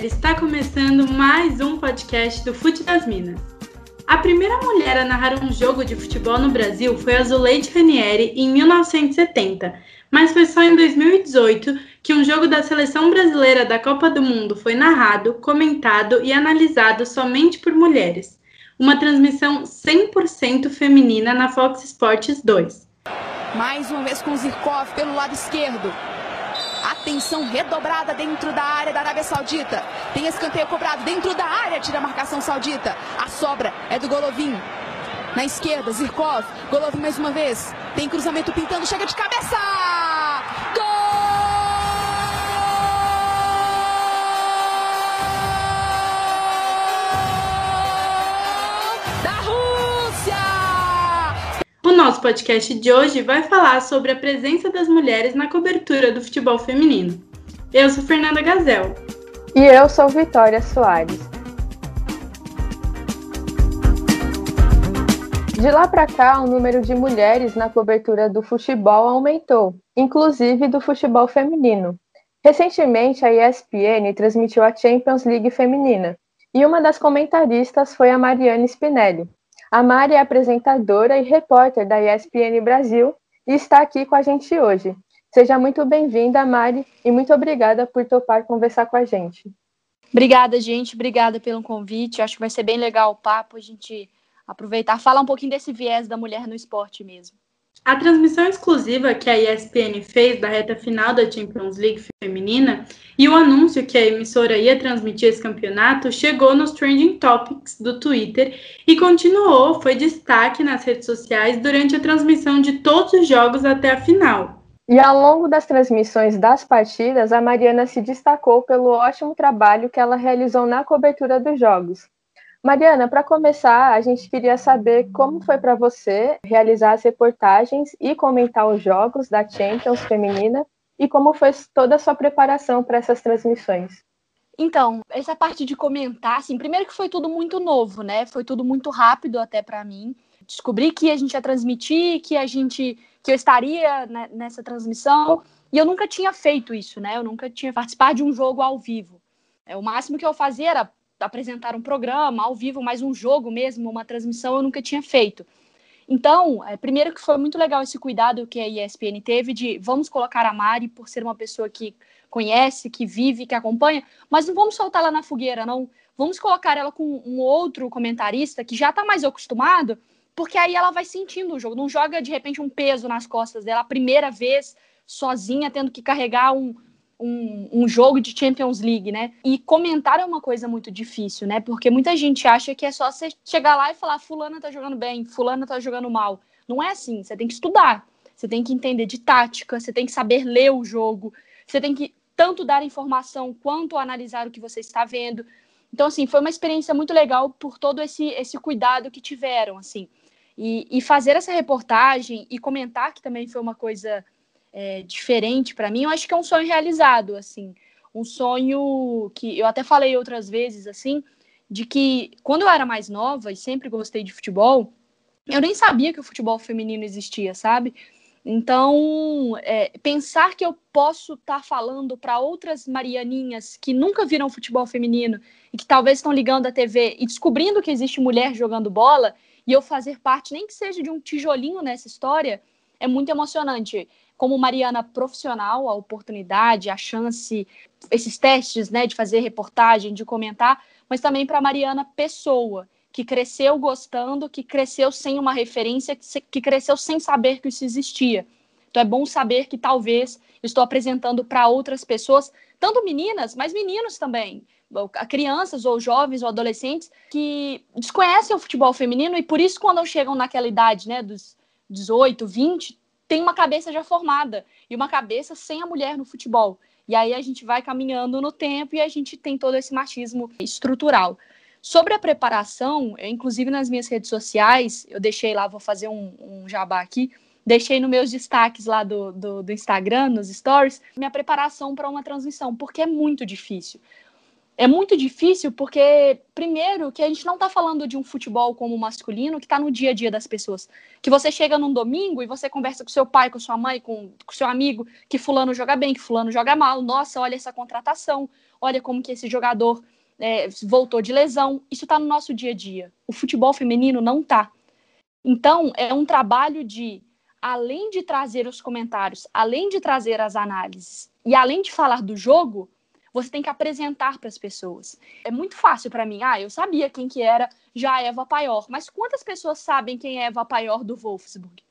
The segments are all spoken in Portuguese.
galera, está começando mais um podcast do Fute das Minas. A primeira mulher a narrar um jogo de futebol no Brasil foi a Zuleide Ranieri em 1970, mas foi só em 2018 que um jogo da seleção brasileira da Copa do Mundo foi narrado, comentado e analisado somente por mulheres. Uma transmissão 100% feminina na Fox Sports 2. Mais uma vez com Zirkov pelo lado esquerdo. Atenção redobrada dentro da área da Arábia Saudita. Tem escanteio cobrado dentro da área, tira a marcação saudita. A sobra é do Golovin. Na esquerda, Zirkov. Golovin mais uma vez. Tem cruzamento pintando, chega de cabeça! Nosso podcast de hoje vai falar sobre a presença das mulheres na cobertura do futebol feminino. Eu sou Fernanda Gazel. E eu sou Vitória Soares. De lá para cá, o número de mulheres na cobertura do futebol aumentou, inclusive do futebol feminino. Recentemente, a ESPN transmitiu a Champions League feminina, e uma das comentaristas foi a Mariane Spinelli, a Mari é apresentadora e repórter da ESPN Brasil e está aqui com a gente hoje. Seja muito bem-vinda, Mari, e muito obrigada por topar conversar com a gente. Obrigada, gente. Obrigada pelo convite. Acho que vai ser bem legal o papo, a gente aproveitar, falar um pouquinho desse viés da mulher no esporte mesmo. A transmissão exclusiva que a ESPN fez da reta final da Champions League feminina e o anúncio que a emissora ia transmitir esse campeonato chegou nos trending topics do Twitter e continuou, foi destaque nas redes sociais durante a transmissão de todos os jogos até a final. E ao longo das transmissões das partidas, a Mariana se destacou pelo ótimo trabalho que ela realizou na cobertura dos jogos. Mariana, para começar, a gente queria saber como foi para você realizar as reportagens e comentar os jogos da Champions feminina e como foi toda a sua preparação para essas transmissões. Então, essa parte de comentar, assim, primeiro que foi tudo muito novo, né? Foi tudo muito rápido até para mim. Descobri que a gente ia transmitir, que a gente, que eu estaria né, nessa transmissão, e eu nunca tinha feito isso, né? Eu nunca tinha participado de um jogo ao vivo. É, o máximo que eu fazia era apresentar um programa ao vivo, mais um jogo mesmo, uma transmissão, eu nunca tinha feito. Então, é, primeiro que foi muito legal esse cuidado que a ESPN teve de vamos colocar a Mari por ser uma pessoa que conhece, que vive, que acompanha, mas não vamos soltar ela na fogueira, não. Vamos colocar ela com um outro comentarista que já está mais acostumado, porque aí ela vai sentindo o jogo, não joga de repente um peso nas costas dela a primeira vez sozinha, tendo que carregar um, um, um, jogo de Champions League, né? E comentar é uma coisa muito difícil, né? Porque muita gente acha que é só você chegar lá e falar fulana tá jogando bem, fulana tá jogando mal. Não é assim, você tem que estudar, você tem que entender de tática, você tem que saber ler o jogo, você tem que tanto dar informação quanto analisar o que você está vendo. Então, assim, foi uma experiência muito legal por todo esse, esse cuidado que tiveram, assim. E, e fazer essa reportagem e comentar que também foi uma coisa é, diferente para mim, eu acho que é um sonho realizado, assim, um sonho que eu até falei outras vezes, assim, de que quando eu era mais nova e sempre gostei de futebol, eu nem sabia que o futebol feminino existia, sabe? Então, é, pensar que eu posso estar tá falando para outras marianinhas que nunca viram futebol feminino e que talvez estão ligando a TV e descobrindo que existe mulher jogando bola e eu fazer parte, nem que seja de um tijolinho nessa história, é muito emocionante como Mariana profissional, a oportunidade, a chance, esses testes, né, de fazer reportagem, de comentar, mas também para Mariana pessoa, que cresceu gostando, que cresceu sem uma referência, que cresceu sem saber que isso existia. Então é bom saber que talvez estou apresentando para outras pessoas, tanto meninas, mas meninos também, crianças ou jovens ou adolescentes que desconhecem o futebol feminino e por isso quando chegam naquela idade, né, dos 18, 20, tem uma cabeça já formada e uma cabeça sem a mulher no futebol. E aí a gente vai caminhando no tempo e a gente tem todo esse machismo estrutural. Sobre a preparação, eu, inclusive nas minhas redes sociais, eu deixei lá, vou fazer um, um jabá aqui, deixei nos meus destaques lá do, do, do Instagram, nos stories, minha preparação para uma transmissão, porque é muito difícil. É muito difícil porque, primeiro, que a gente não está falando de um futebol como masculino que está no dia a dia das pessoas. Que você chega num domingo e você conversa com seu pai, com sua mãe, com, com seu amigo, que fulano joga bem, que fulano joga mal. Nossa, olha essa contratação, olha como que esse jogador é, voltou de lesão. Isso está no nosso dia a dia. O futebol feminino não está. Então, é um trabalho de, além de trazer os comentários, além de trazer as análises e além de falar do jogo, você tem que apresentar para as pessoas. É muito fácil para mim. Ah, eu sabia quem que era já Eva Paior, mas quantas pessoas sabem quem é Eva Paior do Wolfsburg?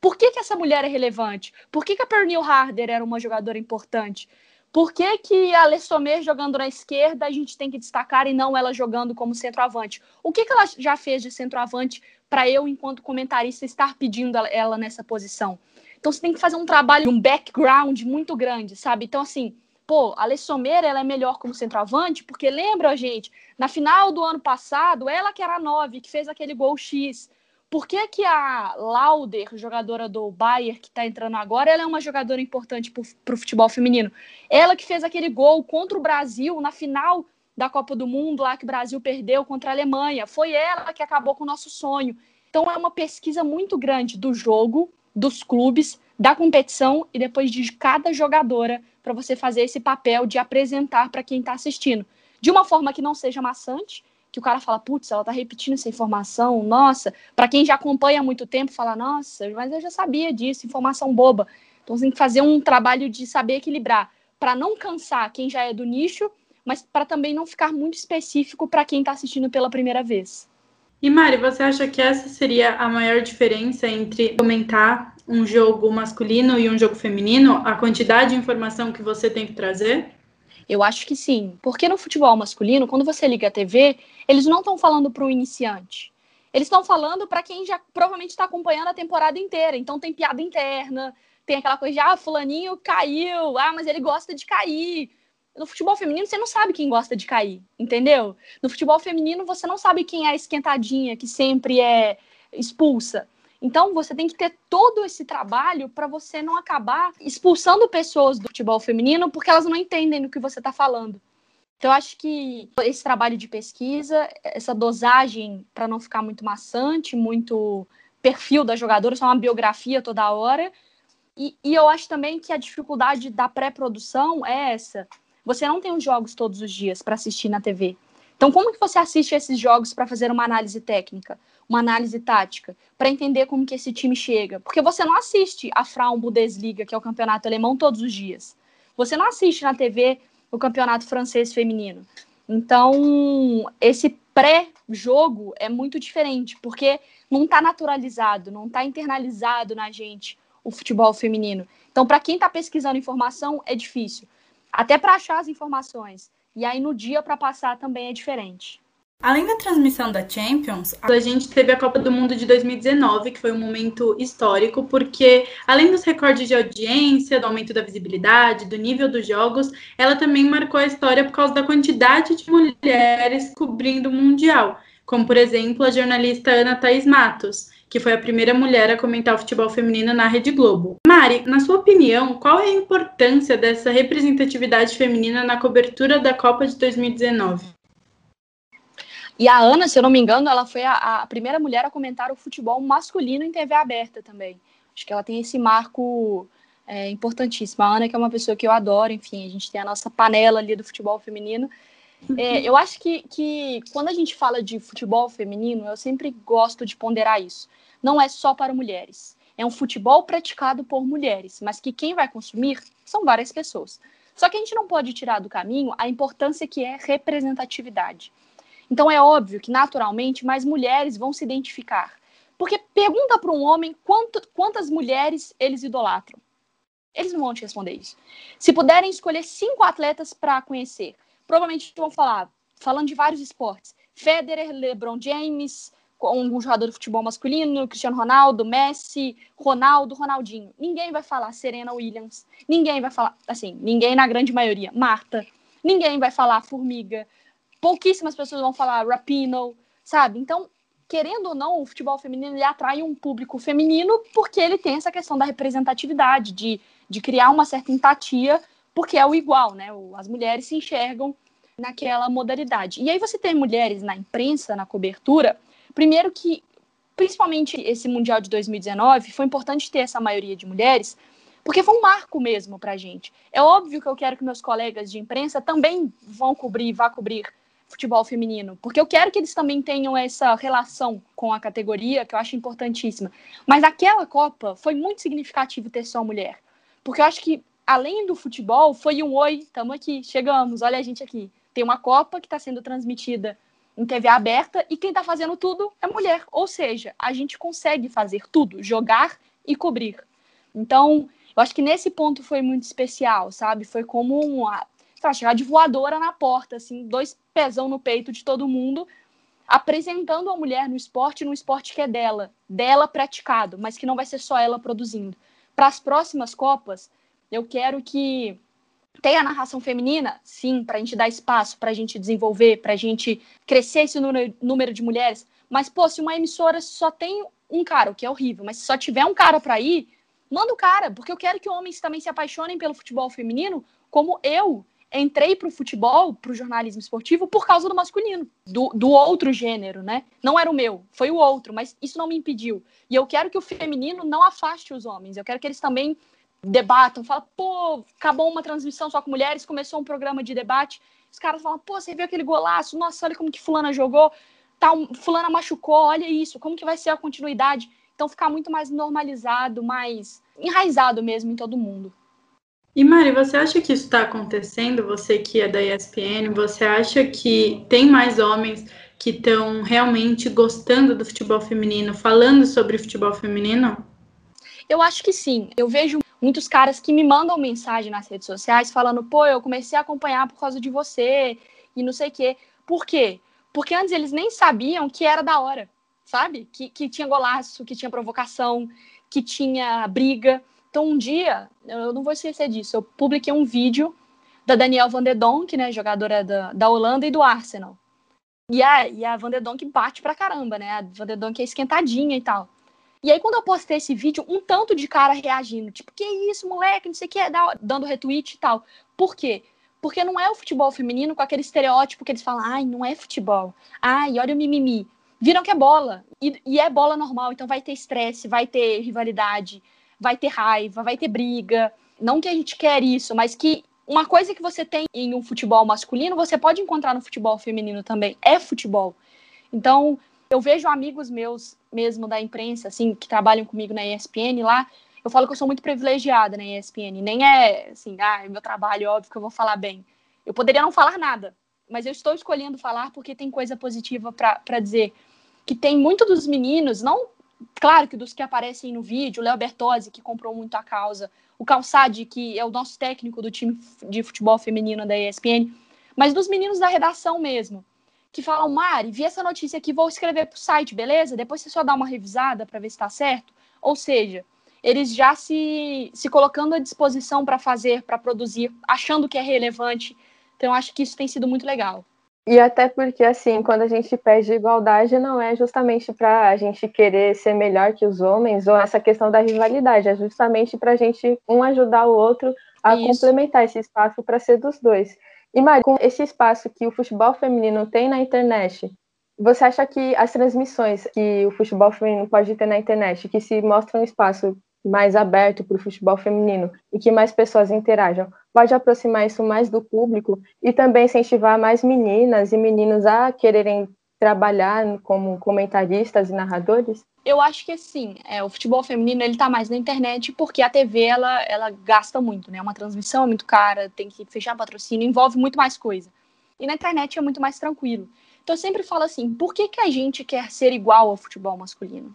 Por que, que essa mulher é relevante? Por que, que a Pernil Harder era uma jogadora importante? Por que, que a Sommer jogando na esquerda a gente tem que destacar e não ela jogando como centroavante? O que, que ela já fez de centroavante para eu, enquanto comentarista, estar pedindo ela nessa posição? Então você tem que fazer um trabalho, um background muito grande, sabe? Então, assim, pô, a Alessomeira ela é melhor como centroavante, porque lembra, gente, na final do ano passado, ela que era a 9, que fez aquele gol X. Por que, que a Lauder, jogadora do Bayern, que está entrando agora, ela é uma jogadora importante para o futebol feminino? Ela que fez aquele gol contra o Brasil na final da Copa do Mundo, lá que o Brasil perdeu contra a Alemanha. Foi ela que acabou com o nosso sonho. Então é uma pesquisa muito grande do jogo, dos clubes, da competição e depois de cada jogadora para você fazer esse papel de apresentar para quem está assistindo. De uma forma que não seja maçante, que o cara fala, putz, ela está repetindo essa informação, nossa, para quem já acompanha há muito tempo, fala, nossa, mas eu já sabia disso, informação boba. Então você tem que fazer um trabalho de saber equilibrar, para não cansar quem já é do nicho, mas para também não ficar muito específico para quem está assistindo pela primeira vez. E Mari, você acha que essa seria a maior diferença entre comentar um jogo masculino e um jogo feminino? A quantidade de informação que você tem que trazer? Eu acho que sim, porque no futebol masculino, quando você liga a TV, eles não estão falando para o iniciante. Eles estão falando para quem já provavelmente está acompanhando a temporada inteira. Então tem piada interna, tem aquela coisa de ah, fulaninho caiu, ah, mas ele gosta de cair. No futebol feminino, você não sabe quem gosta de cair, entendeu? No futebol feminino, você não sabe quem é a esquentadinha, que sempre é expulsa. Então, você tem que ter todo esse trabalho para você não acabar expulsando pessoas do futebol feminino porque elas não entendem do que você está falando. Então, eu acho que esse trabalho de pesquisa, essa dosagem para não ficar muito maçante, muito perfil da jogadora, só uma biografia toda hora. E, e eu acho também que a dificuldade da pré-produção é essa você não tem os jogos todos os dias para assistir na TV. Então, como que você assiste esses jogos para fazer uma análise técnica, uma análise tática, para entender como que esse time chega? Porque você não assiste a Frauen Bundesliga, que é o campeonato alemão, todos os dias. Você não assiste na TV o campeonato francês feminino. Então, esse pré-jogo é muito diferente, porque não está naturalizado, não está internalizado na gente o futebol feminino. Então, para quem está pesquisando informação, é difícil até para achar as informações. E aí no dia para passar também é diferente. Além da transmissão da Champions, a gente teve a Copa do Mundo de 2019, que foi um momento histórico, porque além dos recordes de audiência, do aumento da visibilidade, do nível dos jogos, ela também marcou a história por causa da quantidade de mulheres cobrindo o Mundial, como por exemplo a jornalista Ana Thaís Matos, que foi a primeira mulher a comentar o futebol feminino na Rede Globo. Mari, na sua opinião, qual é a importância dessa representatividade feminina na cobertura da Copa de 2019? E a Ana, se eu não me engano, ela foi a, a primeira mulher a comentar o futebol masculino em TV aberta também. Acho que ela tem esse marco é, importantíssimo. A Ana, que é uma pessoa que eu adoro, enfim, a gente tem a nossa panela ali do futebol feminino. É, eu acho que, que quando a gente fala de futebol feminino, eu sempre gosto de ponderar isso não é só para mulheres. É um futebol praticado por mulheres, mas que quem vai consumir são várias pessoas. Só que a gente não pode tirar do caminho a importância que é representatividade. Então é óbvio que, naturalmente, mais mulheres vão se identificar. Porque pergunta para um homem quanto, quantas mulheres eles idolatram. Eles não vão te responder isso. Se puderem escolher cinco atletas para conhecer, provavelmente vão falar, falando de vários esportes: Federer, LeBron James, um jogador de futebol masculino, Cristiano Ronaldo, Messi, Ronaldo, Ronaldinho. Ninguém vai falar Serena Williams. Ninguém vai falar, assim, ninguém na grande maioria. Marta. Ninguém vai falar Formiga. Pouquíssimas pessoas vão falar Rapino, sabe? Então, querendo ou não, o futebol feminino ele atrai um público feminino porque ele tem essa questão da representatividade, de, de criar uma certa empatia, porque é o igual, né? As mulheres se enxergam naquela modalidade. E aí você tem mulheres na imprensa, na cobertura, primeiro que principalmente esse Mundial de 2019, foi importante ter essa maioria de mulheres, porque foi um marco mesmo para a gente. É óbvio que eu quero que meus colegas de imprensa também vão cobrir, vá cobrir futebol feminino, porque eu quero que eles também tenham essa relação com a categoria, que eu acho importantíssima. Mas aquela Copa foi muito significativo ter só mulher, porque eu acho que além do futebol, foi um oi, estamos aqui, chegamos, olha a gente aqui. Tem uma Copa que está sendo transmitida em TV aberta e quem está fazendo tudo é mulher. Ou seja, a gente consegue fazer tudo, jogar e cobrir. Então, eu acho que nesse ponto foi muito especial, sabe? Foi como uma, lá, chegar de voadora na porta, assim, dois pezão no peito de todo mundo, apresentando a mulher no esporte, no esporte que é dela, dela praticado, mas que não vai ser só ela produzindo. Para as próximas Copas, eu quero que tem a narração feminina? Sim, para a gente dar espaço, para a gente desenvolver, para a gente crescer esse número de mulheres. Mas, pô, se uma emissora só tem um cara, o que é horrível, mas se só tiver um cara para ir, manda o cara, porque eu quero que homens também se apaixonem pelo futebol feminino, como eu entrei para o futebol, para o jornalismo esportivo, por causa do masculino, do, do outro gênero, né? Não era o meu, foi o outro, mas isso não me impediu. E eu quero que o feminino não afaste os homens, eu quero que eles também debatam, falam, pô, acabou uma transmissão só com mulheres, começou um programa de debate, os caras falam, pô, você viu aquele golaço, nossa, olha como que fulana jogou, tal, fulana machucou, olha isso, como que vai ser a continuidade? Então ficar muito mais normalizado, mais enraizado mesmo em todo mundo. E Mari, você acha que isso está acontecendo? Você que é da ESPN, você acha que tem mais homens que estão realmente gostando do futebol feminino, falando sobre futebol feminino? Eu acho que sim. Eu vejo muitos caras que me mandam mensagem nas redes sociais falando: pô, eu comecei a acompanhar por causa de você e não sei o quê. Por quê? Porque antes eles nem sabiam que era da hora, sabe? Que, que tinha golaço, que tinha provocação, que tinha briga. Então, um dia, eu não vou esquecer disso, eu publiquei um vídeo da Danielle Van de Donk, né, jogadora da, da Holanda e do Arsenal. E a, e a Van de Donk bate pra caramba, né? A Van de Donk é esquentadinha e tal. E aí, quando eu postei esse vídeo, um tanto de cara reagindo, tipo, que isso, moleque, não sei o que, dando retweet e tal. Por quê? Porque não é o futebol feminino com aquele estereótipo que eles falam, ai, não é futebol. Ai, olha o mimimi. Viram que é bola. E, e é bola normal, então vai ter estresse, vai ter rivalidade, vai ter raiva, vai ter briga. Não que a gente quer isso, mas que uma coisa que você tem em um futebol masculino, você pode encontrar no futebol feminino também. É futebol. Então, eu vejo amigos meus mesmo da imprensa, assim, que trabalham comigo na ESPN lá, eu falo que eu sou muito privilegiada na ESPN. Nem é assim, ah, é meu trabalho, óbvio que eu vou falar bem. Eu poderia não falar nada, mas eu estou escolhendo falar porque tem coisa positiva para dizer. Que tem muito dos meninos, não, claro que dos que aparecem no vídeo, o Léo Bertozzi, que comprou muito a causa, o Calçade, que é o nosso técnico do time de futebol feminino da ESPN, mas dos meninos da redação mesmo que falam, Mari, vi essa notícia aqui, vou escrever para o site, beleza? Depois você só dá uma revisada para ver se está certo. Ou seja, eles já se, se colocando à disposição para fazer, para produzir, achando que é relevante. Então, acho que isso tem sido muito legal. E até porque, assim, quando a gente pede igualdade, não é justamente para a gente querer ser melhor que os homens ou essa questão da rivalidade, é justamente para a gente um ajudar o outro a Isso. complementar esse espaço para ser dos dois. E Mari, com esse espaço que o futebol feminino tem na internet, você acha que as transmissões que o futebol feminino pode ter na internet, que se mostra um espaço mais aberto para o futebol feminino e que mais pessoas interajam, pode aproximar isso mais do público e também incentivar mais meninas e meninos a quererem trabalhar como comentaristas e narradores? Eu acho que sim. É, o futebol feminino ele tá mais na internet porque a TV ela, ela gasta muito, né? Uma transmissão é muito cara, tem que fechar patrocínio, envolve muito mais coisa. E na internet é muito mais tranquilo. Então eu sempre falo assim, por que, que a gente quer ser igual ao futebol masculino?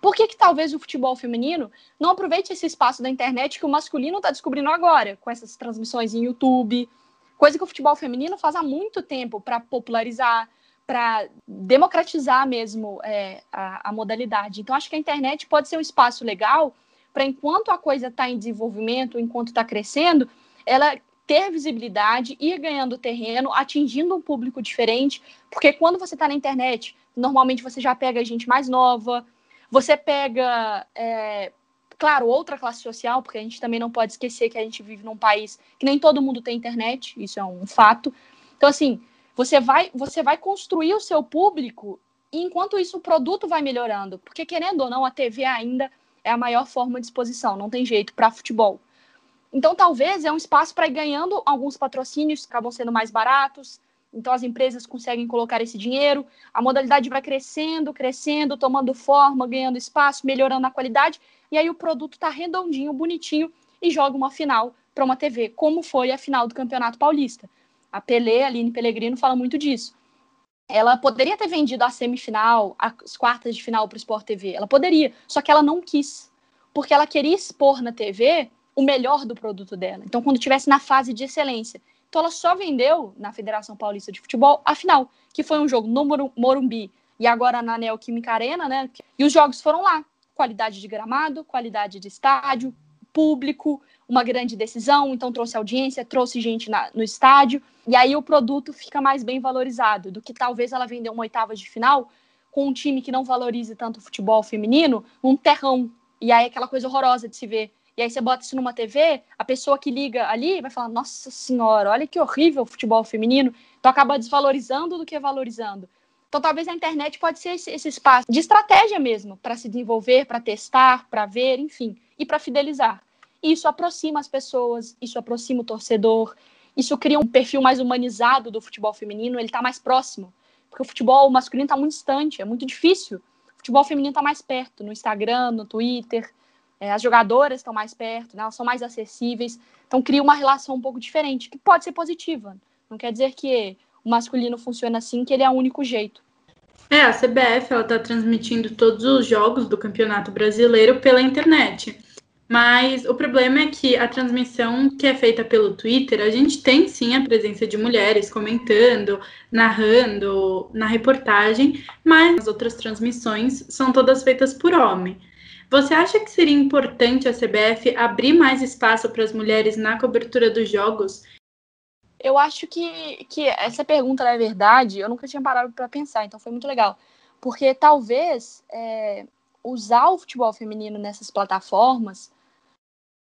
Por que, que talvez o futebol feminino não aproveite esse espaço da internet que o masculino está descobrindo agora, com essas transmissões em YouTube, coisa que o futebol feminino faz há muito tempo para popularizar, para democratizar mesmo é, a, a, modalidade. Então, acho que a internet pode ser um espaço legal para, enquanto a coisa está em desenvolvimento, enquanto está crescendo, ela ter visibilidade, ir ganhando terreno, atingindo um público diferente, porque quando você está na internet, normalmente você já pega gente mais nova, você pega, é, claro, outra classe social, porque a gente também não pode esquecer que a gente vive num país que nem todo mundo tem internet, isso é um fato, Então, assim, você vai, você vai construir o seu público e enquanto isso o produto vai melhorando. Porque, querendo ou não, a TV ainda é a maior forma de exposição, não tem jeito para futebol. Então, talvez é um espaço para ir ganhando alguns patrocínios que acabam sendo mais baratos. Então, as empresas conseguem colocar esse dinheiro, a modalidade vai crescendo, crescendo, tomando forma, ganhando espaço, melhorando a qualidade, e aí o produto está redondinho, bonitinho, e joga uma final para uma TV, como foi a final do Campeonato Paulista. A Pelé, a Aline Pellegrino, fala muito disso. Ela poderia ter vendido a semifinal, as quartas de final para o Sport TV. Ela poderia, só que ela não quis, porque ela queria expor na TV o melhor do produto dela. Então, quando estivesse na fase de excelência. Então, ela só vendeu na Federação Paulista de Futebol a final, que foi um jogo no Morumbi e agora na Neoquímica Arena, né? E os jogos foram lá. Qualidade de gramado, qualidade de estádio, público, uma grande decisão, então trouxe audiência, trouxe gente na, no estádio, e aí o produto fica mais bem valorizado do que talvez ela vender uma oitava de final com um time que não valorize tanto o futebol feminino, um terrão. E aí aquela coisa horrorosa de se ver. E aí você bota isso numa TV, a pessoa que liga ali vai falar: Nossa senhora, olha que horrível o futebol feminino. Então acaba desvalorizando do que valorizando. Então talvez a internet pode ser esse, esse espaço de estratégia mesmo para se desenvolver, para testar, para ver, enfim, e para fidelizar. Isso aproxima as pessoas, isso aproxima o torcedor, isso cria um perfil mais humanizado do futebol feminino, ele está mais próximo. Porque o futebol masculino está muito distante, é muito difícil. O futebol feminino está mais perto, no Instagram, no Twitter. É, as jogadoras estão mais perto, né, elas são mais acessíveis. Então cria uma relação um pouco diferente, que pode ser positiva. Não quer dizer que o masculino funciona assim, que ele é o único jeito. É, a CBF está transmitindo todos os jogos do Campeonato Brasileiro pela internet. Mas o problema é que a transmissão que é feita pelo Twitter, a gente tem sim a presença de mulheres comentando, narrando na reportagem, mas as outras transmissões são todas feitas por homem. Você acha que seria importante a CBF abrir mais espaço para as mulheres na cobertura dos jogos? Eu acho que, que essa pergunta, na verdade, eu nunca tinha parado para pensar, então foi muito legal. Porque talvez é, usar o futebol feminino nessas plataformas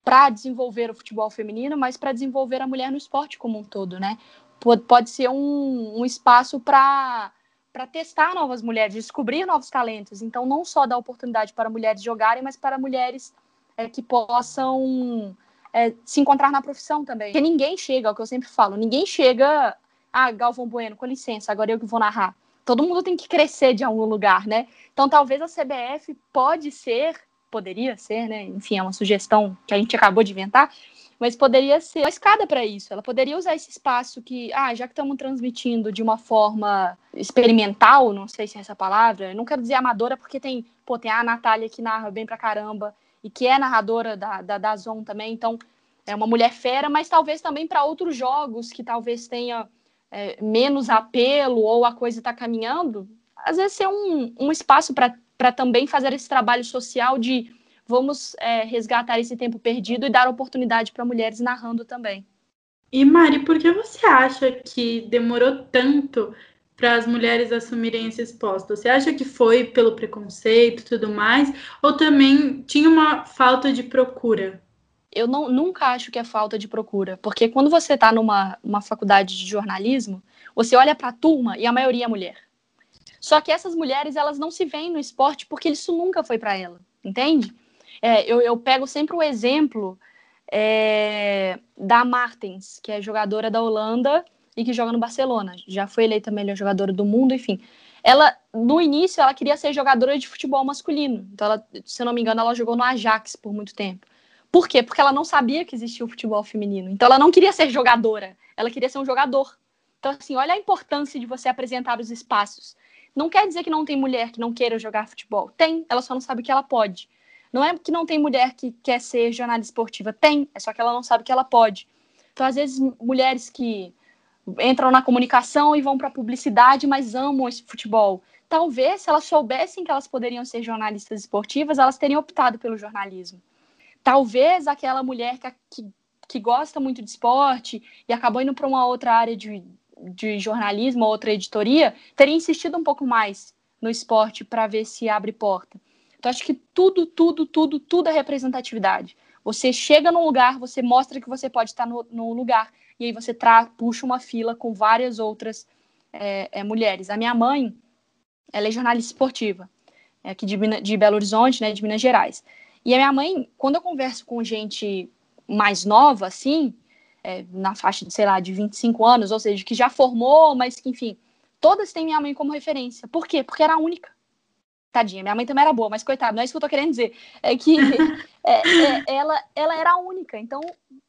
para desenvolver o futebol feminino, mas para desenvolver a mulher no esporte como um todo, né? Pode, pode ser um, um espaço para para testar novas mulheres, descobrir novos talentos. Então, não só dar oportunidade para mulheres jogarem, mas para mulheres é, que possam é, se encontrar na profissão também. Porque ninguém chega, é o que eu sempre falo, ninguém chega. Ah, Galvão Bueno, com licença, agora eu que vou narrar. Todo mundo tem que crescer de algum lugar, né? Então, talvez a CBF pode ser poderia ser, né? Enfim, é uma sugestão que a gente acabou de inventar, mas poderia ser uma escada para isso. Ela poderia usar esse espaço que, ah, já que estamos transmitindo de uma forma experimental, não sei se é essa palavra, não quero dizer amadora, porque tem, pô, tem a Natália que narra bem pra caramba e que é narradora da, da, da Zon também, então é uma mulher fera, mas talvez também para outros jogos que talvez tenha é, menos apelo ou a coisa está caminhando, às vezes ser um, um espaço para também fazer esse trabalho social de vamos é, resgatar esse tempo perdido e dar oportunidade para mulheres narrando também. E Mari, por que você acha que demorou tanto para as mulheres assumirem esses postos? Você acha que foi pelo preconceito e tudo mais? Ou também tinha uma falta de procura? Eu não, nunca acho que é falta de procura, porque quando você está numa uma faculdade de jornalismo, você olha para a turma e a maioria é mulher. Só que essas mulheres, elas não se veem no esporte porque isso nunca foi para ela, entende? É, eu, eu, pego sempre o exemplo é, da Martens, que é jogadora da Holanda e que joga no Barcelona. Já foi eleita melhor jogadora do mundo, enfim. Ela, no início, ela queria ser jogadora de futebol masculino. Então, ela, se eu não me engano, ela jogou no Ajax por muito tempo. Por quê? Porque ela não sabia que existia o futebol feminino. Então, ela não queria ser jogadora, ela queria ser um jogador. Então, assim, olha a importância de você apresentar os espaços. Não quer dizer que não tem mulher que não queira jogar futebol. Tem, ela só não sabe que ela pode. Não é que não tem mulher que quer ser jornalista esportiva. Tem, é só que ela não sabe que ela pode. Então, às vezes, mulheres que entram na comunicação e vão para a publicidade, mas amam esse futebol. Talvez, se elas soubessem que elas poderiam ser jornalistas esportivas, elas teriam optado pelo jornalismo. Talvez aquela mulher que, que, que gosta muito de esporte e acabou indo para uma outra área de, de jornalismo, outra editoria, teria insistido um pouco mais no esporte para ver se abre porta. Então, acho que tudo, tudo, tudo, tudo é representatividade. Você chega num lugar, você mostra que você pode estar no, no lugar. e aí você tra puxa uma fila com várias outras é, é, mulheres. A minha mãe, ela é jornalista esportiva, é aqui de, de Belo Horizonte, né, de Minas Gerais. E a minha mãe, quando eu converso com gente mais nova, assim, é, na faixa de, sei lá, de 25 anos, ou seja, que já formou, mas que, enfim, todas têm minha mãe como referência. Por quê? Porque era a única. Tadinha, minha mãe também era boa, mas coitada, não é isso que eu tô querendo dizer. É que é, é, ela, ela era a única. Então,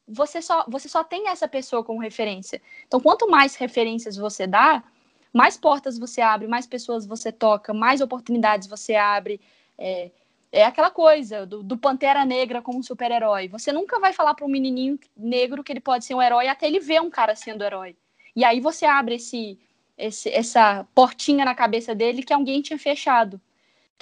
você só, você só tem essa pessoa como referência. Então, quanto mais referências você dá, mais portas você abre, mais pessoas você toca, mais oportunidades você abre. É, é aquela coisa do, do Pantera Negra como super-herói. Você nunca vai falar para um menininho negro que ele pode ser um herói até ele ver um cara sendo herói. E aí você abre esse, esse, essa portinha na cabeça dele que alguém tinha fechado.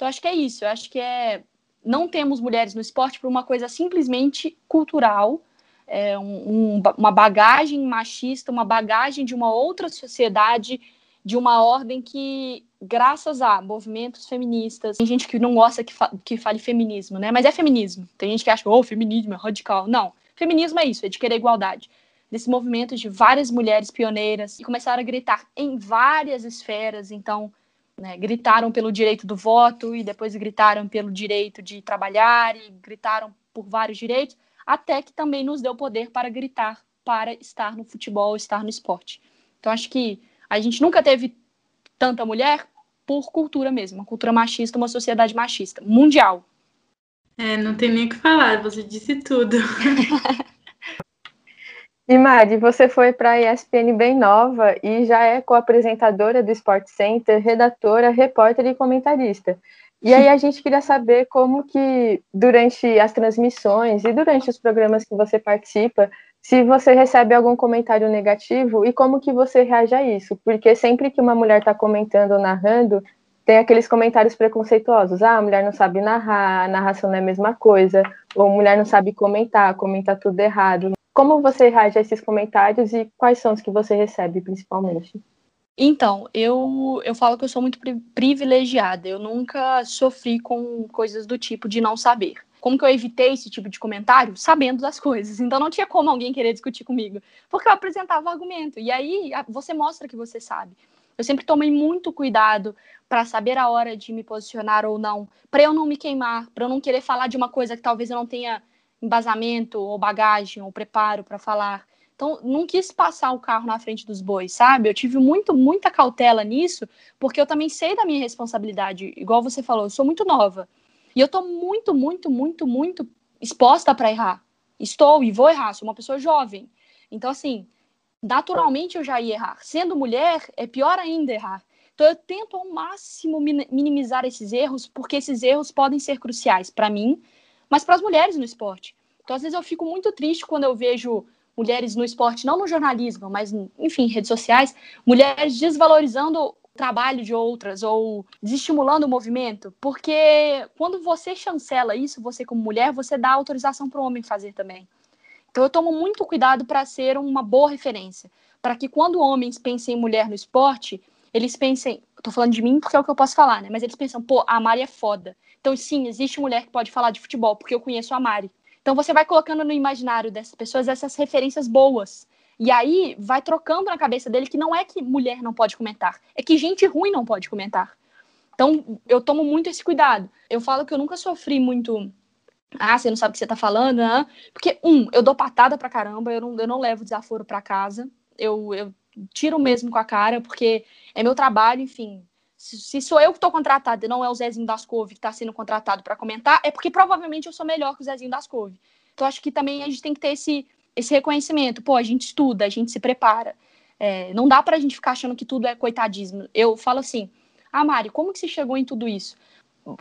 Então acho que é isso. Eu acho que é não temos mulheres no esporte por uma coisa simplesmente cultural, é um, um, uma bagagem machista, uma bagagem de uma outra sociedade de uma ordem que, graças a movimentos feministas, tem gente que não gosta que, fa que fale feminismo, né? Mas é feminismo. Tem gente que acha oh, feminismo é radical. Não. Feminismo é isso, é de querer igualdade. Desse movimento de várias mulheres pioneiras que começaram a gritar em várias esferas. Então, né, gritaram pelo direito do voto e depois gritaram pelo direito de trabalhar e gritaram por vários direitos, até que também nos deu poder para gritar para estar no futebol, estar no esporte. Então, acho que a gente nunca teve tanta mulher por cultura mesmo, uma cultura machista, uma sociedade machista, mundial. É, não tem nem o que falar, você disse tudo. E Mari, você foi para a ESPN bem nova e já é co-apresentadora do Sport Center, redatora, repórter e comentarista. E aí a gente queria saber como que durante as transmissões e durante os programas que você participa, se você recebe algum comentário negativo e como que você reage a isso, porque sempre que uma mulher está comentando ou narrando, tem aqueles comentários preconceituosos, ah, a mulher não sabe narrar, a narração não é a mesma coisa, ou a mulher não sabe comentar, comenta tudo errado. Como você reage a esses comentários e quais são os que você recebe principalmente? Então, eu, eu falo que eu sou muito privilegiada. Eu nunca sofri com coisas do tipo de não saber. Como que eu evitei esse tipo de comentário? Sabendo das coisas. Então não tinha como alguém querer discutir comigo, porque eu apresentava o argumento. E aí você mostra que você sabe. Eu sempre tomei muito cuidado para saber a hora de me posicionar ou não, para eu não me queimar, para eu não querer falar de uma coisa que talvez eu não tenha embasamento ou bagagem ou preparo para falar. Então, não quis passar o carro na frente dos bois, sabe? Eu tive muito, muita cautela nisso, porque eu também sei da minha responsabilidade. Igual você falou, eu sou muito nova. E eu tô muito, muito, muito, muito exposta para errar. Estou e vou errar, sou uma pessoa jovem. Então, assim, naturalmente eu já ia errar. Sendo mulher, é pior ainda errar. Então, eu tento ao máximo minimizar esses erros, porque esses erros podem ser cruciais para mim, mas para as mulheres no esporte. Então, às vezes, eu fico muito triste quando eu vejo mulheres no esporte, não no jornalismo, mas, enfim, redes sociais, mulheres desvalorizando trabalho de outras ou desestimulando o movimento, porque quando você chancela isso, você como mulher, você dá autorização para o homem fazer também. Então eu tomo muito cuidado para ser uma boa referência, para que quando homens pensem em mulher no esporte, eles pensem, tô falando de mim porque é o que eu posso falar, né? Mas eles pensam, pô, a Mari é foda. Então sim, existe mulher que pode falar de futebol, porque eu conheço a Mari. Então você vai colocando no imaginário dessas pessoas essas referências boas. E aí vai trocando na cabeça dele que não é que mulher não pode comentar, é que gente ruim não pode comentar. Então eu tomo muito esse cuidado. Eu falo que eu nunca sofri muito. Ah, você não sabe o que você tá falando, né? Porque, um, eu dou patada pra caramba, eu não, eu não levo desaforo pra casa. Eu, eu tiro mesmo com a cara, porque é meu trabalho, enfim. Se, sou eu que estou contratada e não é o Zezinho das Couve que está sendo contratado para comentar, é porque provavelmente eu sou melhor que o Zezinho das Couve. Então acho que também a gente tem que ter esse, esse reconhecimento. Pô, a gente estuda, a gente se prepara. É, não dá para a gente ficar achando que tudo é coitadismo. Eu falo assim, ah, Mari, como que você chegou em tudo isso?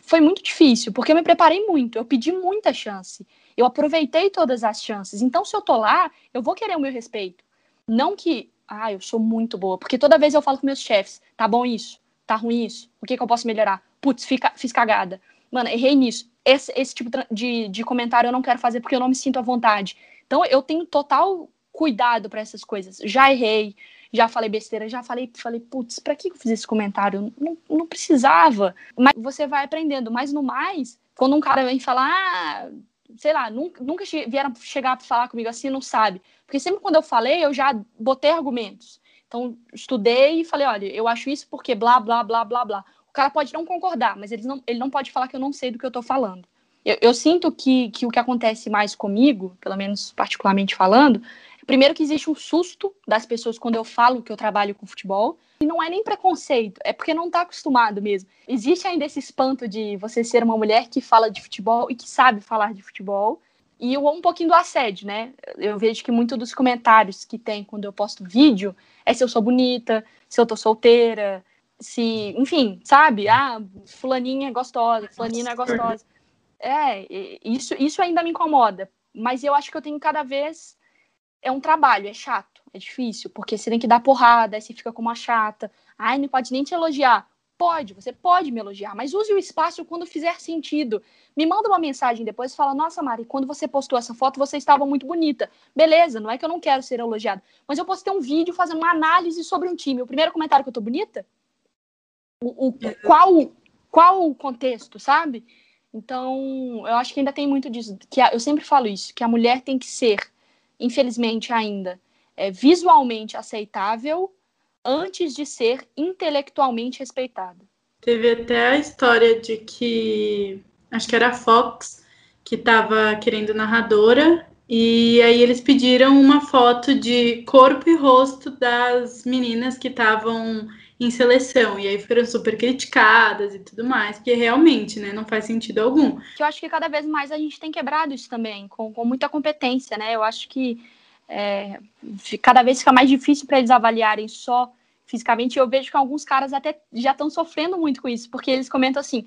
Foi muito difícil, porque eu me preparei muito, eu pedi muita chance, eu aproveitei todas as chances. Então, se eu tô lá, eu vou querer o meu respeito. Não que, ah, eu sou muito boa, porque toda vez eu falo com meus chefes, tá bom isso, tá ruim isso, o que, que eu posso melhorar? Putz, fica, fiz cagada. Mano, errei nisso. Esse, esse tipo de, de comentário eu não quero fazer porque eu não me sinto à vontade. Então eu tenho total cuidado para essas coisas. Já errei, já falei besteira, já falei, falei, putz, para que eu fiz esse comentário? Não, não precisava. Mas você vai aprendendo. Mas no mais, quando um cara vem falar, ah, sei lá, nunca, nunca vieram chegar para falar comigo assim, não sabe. Porque sempre quando eu falei, eu já botei argumentos. Então, estudei e falei, olha, eu acho isso porque blá, blá, blá, blá, blá. O cara pode não concordar, mas ele não, ele não pode falar que eu não sei do que eu estou falando. Eu, eu, sinto que, que o que acontece mais comigo, pelo menos particularmente falando, primeiro que existe um susto das pessoas quando eu falo que eu trabalho com futebol, e não é nem preconceito, é porque não está acostumado mesmo. Existe ainda esse espanto de você ser uma mulher que fala de futebol e que sabe falar de futebol, e um pouquinho do assédio, né? Eu vejo que muito dos comentários que tem quando eu posto vídeo é se eu sou bonita, se eu tô solteira, se, enfim, sabe? Ah, fulaninha é gostosa, fulaninha é gostosa. É, isso, isso ainda me incomoda, mas eu acho que eu tenho cada vez é um trabalho, é chato, é difícil, porque você tem que dar porrada, aí você fica como uma chata. Ai, não pode nem te elogiar. Pode, você pode me elogiar, mas use o espaço quando fizer sentido. Me manda uma mensagem depois e fala: Nossa, Mari, quando você postou essa foto, você estava muito bonita. Beleza, não é que eu não quero ser elogiada, mas eu postei um vídeo fazendo uma análise sobre um time. O primeiro comentário que eu tô bonita? O, o qual, qual o contexto, sabe? Então, eu acho que ainda tem muito disso. Que a, eu sempre falo isso, que a mulher tem que ser, infelizmente ainda, é, visualmente aceitável antes de ser intelectualmente respeitada. Teve até a história de que acho que era a Fox que estava querendo narradora e aí eles pediram uma foto de corpo e rosto das meninas que estavam em seleção. E aí foram super criticadas e tudo mais, porque realmente, né, não faz sentido algum. Eu acho que cada vez mais a gente tem quebrado isso também, com, com muita competência, né? Eu acho que é, cada vez fica mais difícil para eles avaliarem só fisicamente. Eu vejo que alguns caras até já estão sofrendo muito com isso, porque eles comentam assim: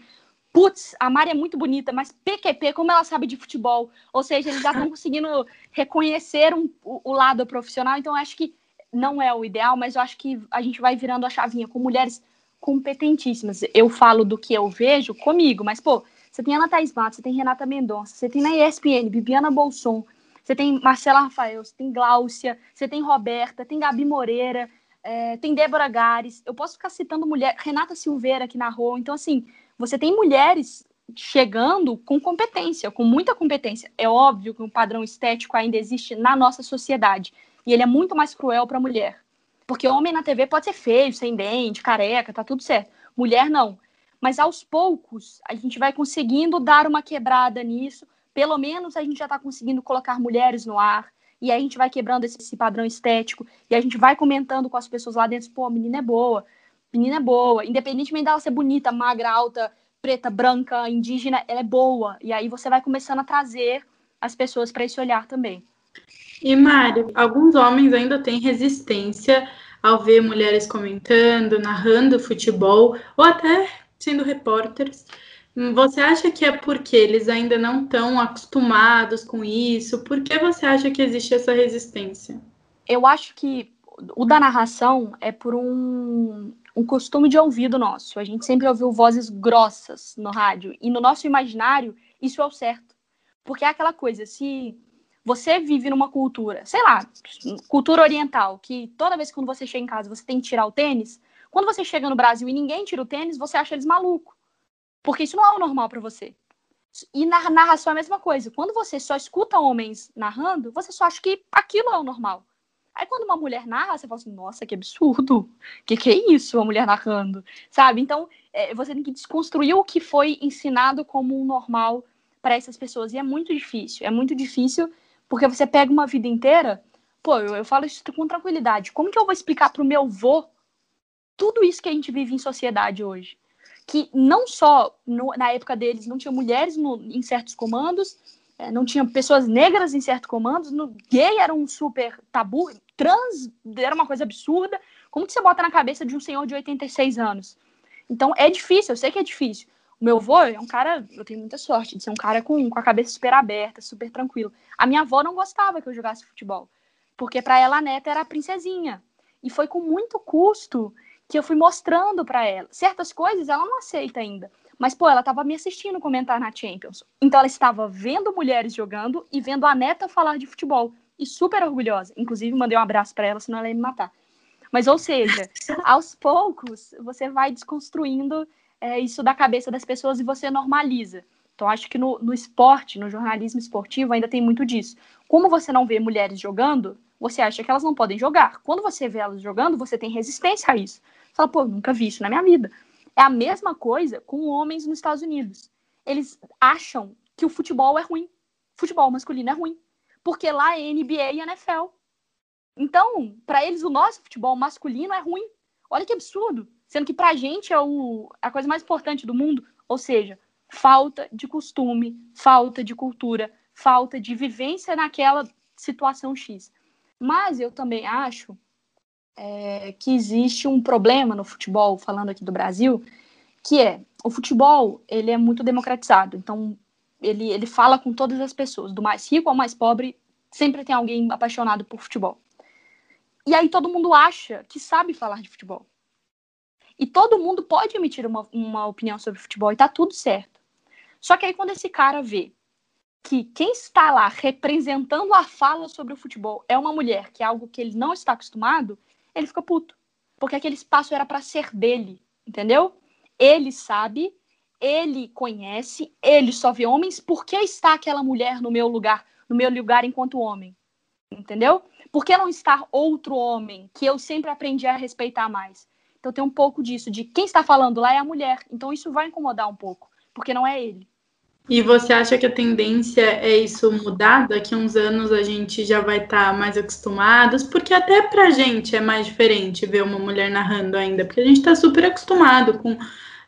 putz, a Mari é muito bonita, mas PQP, como ela sabe de futebol? Ou seja, eles já estão conseguindo reconhecer um, o, o, lado profissional. Então, acho que não é o ideal, mas eu acho que a gente vai virando a chavinha com mulheres competentíssimas. Eu falo do que eu vejo comigo, mas, pô, você tem Ana Thaís Matos, você tem Renata Mendonça, você tem na ESPN, Bibiana Bolson, você tem Marcela Rafael, você tem Gláucia, você tem Roberta, tem Gabi Moreira, é, tem Débora Gares. Eu posso ficar citando mulher, Renata Silveira que narrou. Então, assim, você tem mulheres chegando com competência, com muita competência. É óbvio que um padrão estético ainda existe na nossa sociedade. E ele é muito mais cruel para a mulher. Porque homem na TV pode ser feio, sem dente, careca, tá tudo certo. Mulher não. Mas aos poucos a gente vai conseguindo dar uma quebrada nisso pelo menos a gente já está conseguindo colocar mulheres no ar, e aí a gente vai quebrando esse, esse, padrão estético, e a gente vai comentando com as pessoas lá dentro, pô, a menina é boa, menina é boa, independentemente dela ser bonita, magra, alta, preta, branca, indígena, ela é boa, e aí você vai começando a trazer as pessoas para esse olhar também. E Mário, alguns homens ainda têm resistência ao ver mulheres comentando, narrando futebol, ou até sendo repórteres. Você acha que é porque eles ainda não estão acostumados com isso? Por que você acha que existe essa resistência? Eu acho que o da narração é por um, um costume de ouvido nosso. A gente sempre ouviu vozes grossas no rádio. E no nosso imaginário, isso é o certo. Porque é aquela coisa, se você vive numa cultura, sei lá, cultura oriental, que toda vez que quando você chega em casa você tem que tirar o tênis, quando você chega no Brasil e ninguém tira o tênis, você acha eles malucos. Porque isso não é o normal para você. E na narração é a mesma coisa. Quando você só escuta homens narrando, você só acha que aquilo é o normal. Aí quando uma mulher narra, você fala assim, nossa, que absurdo. Que que é isso, uma mulher narrando? Sabe? Então, é, você tem que desconstruir o que foi ensinado como um normal para essas pessoas. E é muito difícil. É muito difícil porque você pega uma vida inteira. Pô, eu, eu falo isso com tranquilidade. Como que eu vou explicar pro meu avô tudo isso que a gente vive em sociedade hoje? que não só no, na época deles não tinha mulheres no, em certos comandos, é, não tinha pessoas negras em certos comandos, no, gay era um super tabu, trans era uma coisa absurda. Como que você bota na cabeça de um senhor de 86 anos? Então é difícil, eu sei que é difícil. Meu avô é um cara, eu tenho muita sorte de ser um cara com, com a cabeça super aberta, super tranquilo. A minha avó não gostava que eu jogasse futebol, porque para ela a neta era a princesinha. E foi com muito custo que eu fui mostrando para ela. Certas coisas ela não aceita ainda. Mas, pô, ela estava me assistindo comentar na Champions. Então, ela estava vendo mulheres jogando e vendo a neta falar de futebol. E super orgulhosa. Inclusive, mandei um abraço para ela, senão ela ia me matar. Mas, ou seja, aos poucos, você vai desconstruindo é, isso da cabeça das pessoas e você normaliza. Então, acho que no, no esporte, no jornalismo esportivo, ainda tem muito disso. Como você não vê mulheres jogando, você acha que elas não podem jogar. Quando você vê elas jogando, você tem resistência a isso. Você fala, pô, nunca vi isso na minha vida. É a mesma coisa com homens nos Estados Unidos. Eles acham que o futebol é ruim. Futebol masculino é ruim. Porque lá é NBA e NFL. Então, para eles, o nosso futebol masculino é ruim. Olha que absurdo. Sendo que pra gente é o, a coisa mais importante do mundo. Ou seja, falta de costume, falta de cultura, falta de vivência naquela situação X. Mas eu também acho é, que existe um problema no futebol, falando aqui do Brasil, que é o futebol ele é muito democratizado. Então ele, ele fala com todas as pessoas, do mais rico ao mais pobre, sempre tem alguém apaixonado por futebol. E aí todo mundo acha que sabe falar de futebol. E todo mundo pode emitir uma, uma opinião sobre futebol e tá tudo certo. Só que aí quando esse cara vê que quem está lá representando a fala sobre o futebol é uma mulher, que é algo que ele não está acostumado, ele fica puto. Porque aquele espaço era para ser dele, entendeu? Ele sabe, ele conhece, ele só vê homens, por que está aquela mulher no meu lugar, no meu lugar enquanto homem? Entendeu? Por que não estar outro homem que eu sempre aprendi a respeitar mais? Então tem um pouco disso, de quem está falando lá é a mulher. Então isso vai incomodar um pouco, porque não é ele. E você acha que a tendência é isso mudar? Daqui a uns anos a gente já vai estar tá mais acostumados? Porque até pra gente é mais diferente ver uma mulher narrando ainda, porque a gente está super acostumado com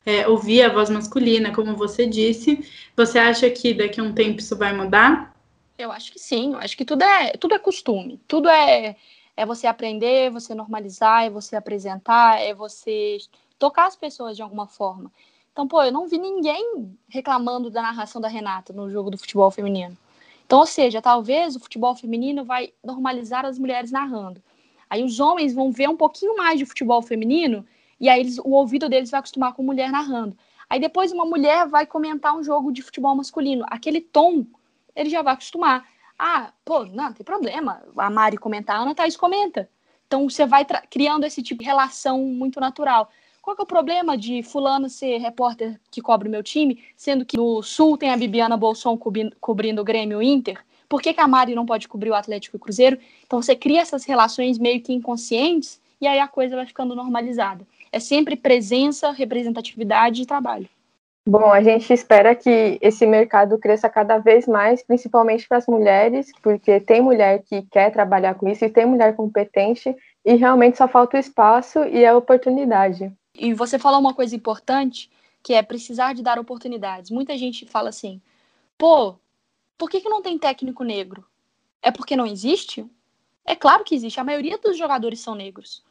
é, ouvir a voz masculina, como você disse. Você acha que daqui a um tempo isso vai mudar? Eu acho que sim, eu acho que tudo é, tudo é costume, tudo é, é você aprender, você normalizar, é você apresentar, é você tocar as pessoas de alguma forma. Então, pô, eu não vi ninguém reclamando da narração da Renata no jogo do futebol feminino. Então, ou seja, talvez o futebol feminino vai normalizar as mulheres narrando. Aí os homens vão ver um pouquinho mais de futebol feminino e aí eles, o ouvido deles vai acostumar com mulher narrando. Aí depois uma mulher vai comentar um jogo de futebol masculino. Aquele tom, ele já vai acostumar. Ah, pô, não, não tem problema. A Mari comentar, a Ana Thaís comenta. Então você vai criando esse tipo de relação muito natural. Qual que é o problema de fulano ser repórter que cobre o meu time, sendo que no Sul tem a Bibiana Bolson cobrindo, o Grêmio Inter? Por que, que a Mari não pode cobrir o Atlético e o Cruzeiro? Então você cria essas relações meio que inconscientes e aí a coisa vai ficando normalizada. É sempre presença, representatividade e trabalho. Bom, a gente espera que esse mercado cresça cada vez mais, principalmente para as mulheres, porque tem mulher que quer trabalhar com isso e tem mulher competente e realmente só falta o espaço e a oportunidade. E você falou uma coisa importante, que é precisar de dar oportunidades. Muita gente fala assim, pô, por que, que não tem técnico negro? É porque não existe? É claro que existe. A maioria dos jogadores são negros.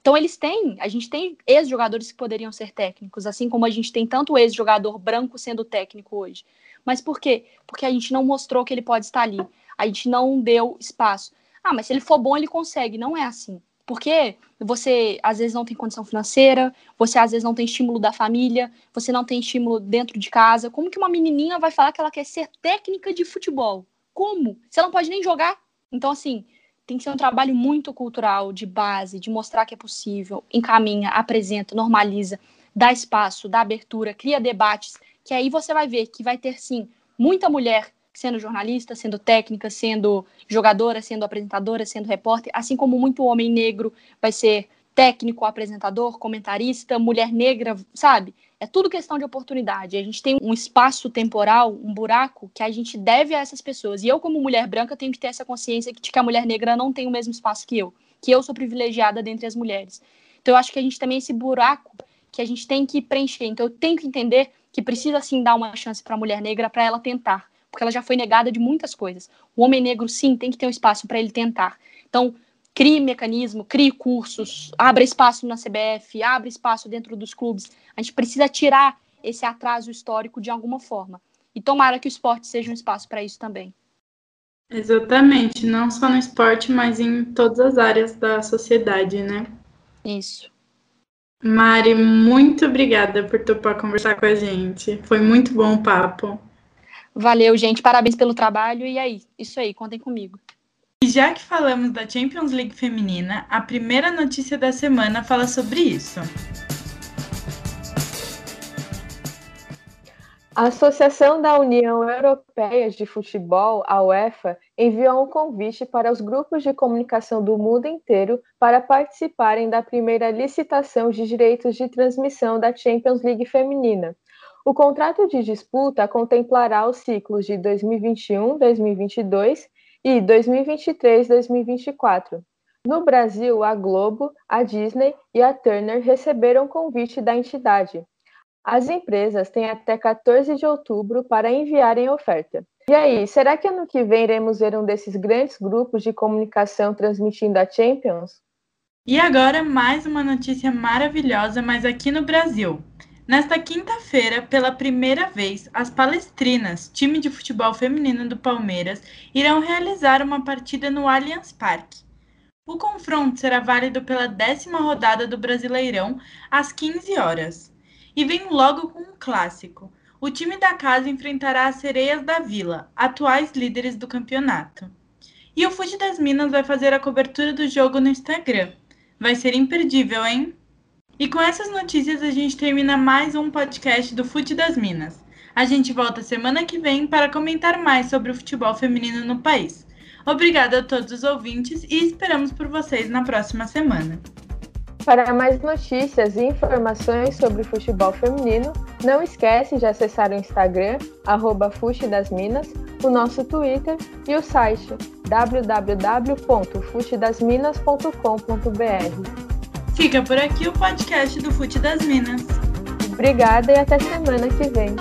Então eles têm, a gente tem ex-jogadores que poderiam ser técnicos, assim como a gente tem tanto ex-jogador branco sendo técnico hoje. Mas por quê? Porque a gente não mostrou que ele pode estar ali. A gente não deu espaço. Ah, mas se ele for bom, ele consegue. Não é assim. Porque você às vezes não tem condição financeira, você às vezes não tem estímulo da família, você não tem estímulo dentro de casa. Como que uma menininha vai falar que ela quer ser técnica de futebol? Como? Você não pode nem jogar. Então, assim, tem que ser um trabalho muito cultural, de base, de mostrar que é possível, encaminha, apresenta, normaliza, dá espaço, dá abertura, cria debates, que aí você vai ver que vai ter, sim, muita mulher sendo jornalista, sendo técnica, sendo jogadora, sendo apresentadora, sendo repórter, assim como muito homem negro vai ser técnico, apresentador, comentarista, mulher negra, sabe? É tudo questão de oportunidade. A gente tem um espaço temporal, um buraco que a gente deve a essas pessoas. E eu, como mulher branca, tenho que ter essa consciência de que a mulher negra não tem o mesmo espaço que eu, que eu sou privilegiada dentre as mulheres. Então, eu acho que a gente também esse buraco que a gente tem que preencher. Então, eu tenho que entender que precisa sim dar uma chance para a mulher negra para ela tentar porque ela já foi negada de muitas coisas. O homem negro, sim, tem que ter um espaço para ele tentar. Então, crie mecanismo, crie cursos, abra espaço na CBF, abra espaço dentro dos clubes. A gente precisa tirar esse atraso histórico de alguma forma. E tomara que o esporte seja um espaço para isso também. Exatamente, não só no esporte, mas em todas as áreas da sociedade, né? Isso. Mari, muito obrigada por topar conversar com a gente. Foi muito bom o papo. Valeu, gente. Parabéns pelo trabalho. E aí, isso aí, contem comigo. E já que falamos da Champions League feminina, a primeira notícia da semana fala sobre isso. A Associação da União Europeia de Futebol, a UEFA, enviou um convite para os grupos de comunicação do mundo inteiro para participarem da primeira licitação de direitos de transmissão da Champions League feminina. O contrato de disputa contemplará os ciclos de 2021-2022 e 2023-2024. No Brasil, a Globo, a Disney e a Turner receberam convite da entidade. As empresas têm até 14 de outubro para enviarem oferta. E aí, será que ano que vem iremos ver um desses grandes grupos de comunicação transmitindo a Champions? E agora, mais uma notícia maravilhosa, mas aqui no Brasil. Nesta quinta-feira, pela primeira vez, as Palestrinas, time de futebol feminino do Palmeiras, irão realizar uma partida no Allianz Parque. O confronto será válido pela décima rodada do Brasileirão, às 15 horas. E vem logo com um clássico. O time da casa enfrentará as Sereias da Vila, atuais líderes do campeonato. E o Fute das Minas vai fazer a cobertura do jogo no Instagram. Vai ser imperdível, hein? E com essas notícias a gente termina mais um podcast do Fute das Minas. A gente volta semana que vem para comentar mais sobre o futebol feminino no país. Obrigada a todos os ouvintes e esperamos por vocês na próxima semana. Para mais notícias e informações sobre futebol feminino, não esquece de acessar o Instagram, arroba das Minas, o nosso Twitter e o site www.futedasminas.com.br. Fica por aqui o podcast do Fute das Minas. Obrigada e até semana que vem.